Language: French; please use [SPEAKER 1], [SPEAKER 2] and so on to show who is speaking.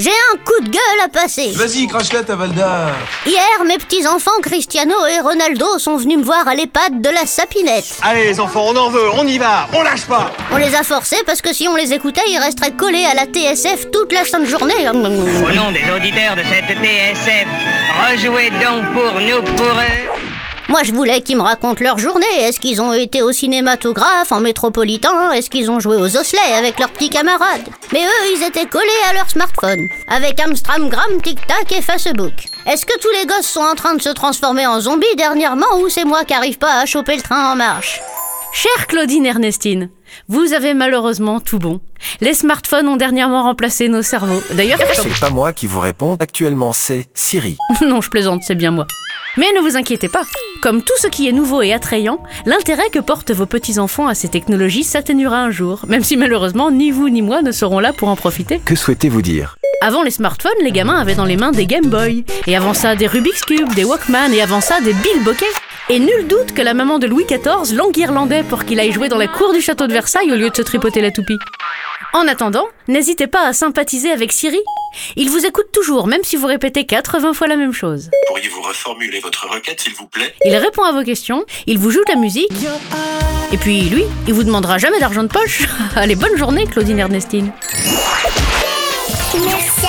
[SPEAKER 1] j'ai un coup de gueule à passer.
[SPEAKER 2] Vas-y, crache-la ta Valda
[SPEAKER 1] Hier, mes petits-enfants Cristiano et Ronaldo sont venus me voir à l'EHPAD de la Sapinette.
[SPEAKER 3] Allez les enfants, on en veut, on y va, on lâche pas
[SPEAKER 1] On les a forcés parce que si on les écoutait, ils resteraient collés à la TSF toute la sainte journée.
[SPEAKER 4] Au nom des auditeurs de cette TSF, rejouez donc pour nous pour eux.
[SPEAKER 1] Moi, je voulais qu'ils me racontent leur journée. Est-ce qu'ils ont été au cinématographe, en métropolitain? Est-ce qu'ils ont joué aux osselets avec leurs petits camarades? Mais eux, ils étaient collés à leur smartphone, avec Amstramgram, TikTok et Facebook. Est-ce que tous les gosses sont en train de se transformer en zombies dernièrement ou c'est moi qui arrive pas à choper le train en marche?
[SPEAKER 5] Chère Claudine Ernestine, vous avez malheureusement tout bon. Les smartphones ont dernièrement remplacé nos cerveaux. D'ailleurs,
[SPEAKER 6] C'est pas moi qui vous réponds. Actuellement, c'est Siri.
[SPEAKER 5] non, je plaisante, c'est bien moi. Mais ne vous inquiétez pas. Comme tout ce qui est nouveau et attrayant, l'intérêt que portent vos petits-enfants à ces technologies s'atténuera un jour, même si malheureusement ni vous ni moi ne serons là pour en profiter.
[SPEAKER 6] Que souhaitez-vous dire?
[SPEAKER 5] Avant les smartphones, les gamins avaient dans les mains des Game Boy, et avant ça des Rubik's Cube, des Walkman, et avant ça des Bill Bokeh. Et nul doute que la maman de Louis XIV l'enguirlandait pour qu'il aille jouer dans la cour du château de Versailles au lieu de se tripoter la toupie. En attendant, n'hésitez pas à sympathiser avec Siri. Il vous écoute toujours, même si vous répétez 80 fois la même chose.
[SPEAKER 7] Pourriez-vous reformuler votre requête, s'il vous plaît?
[SPEAKER 5] Il répond à vos questions, il vous joue de la musique, et puis lui, il vous demandera jamais d'argent de poche. Allez, bonne journée, Claudine Ernestine.
[SPEAKER 8] Merci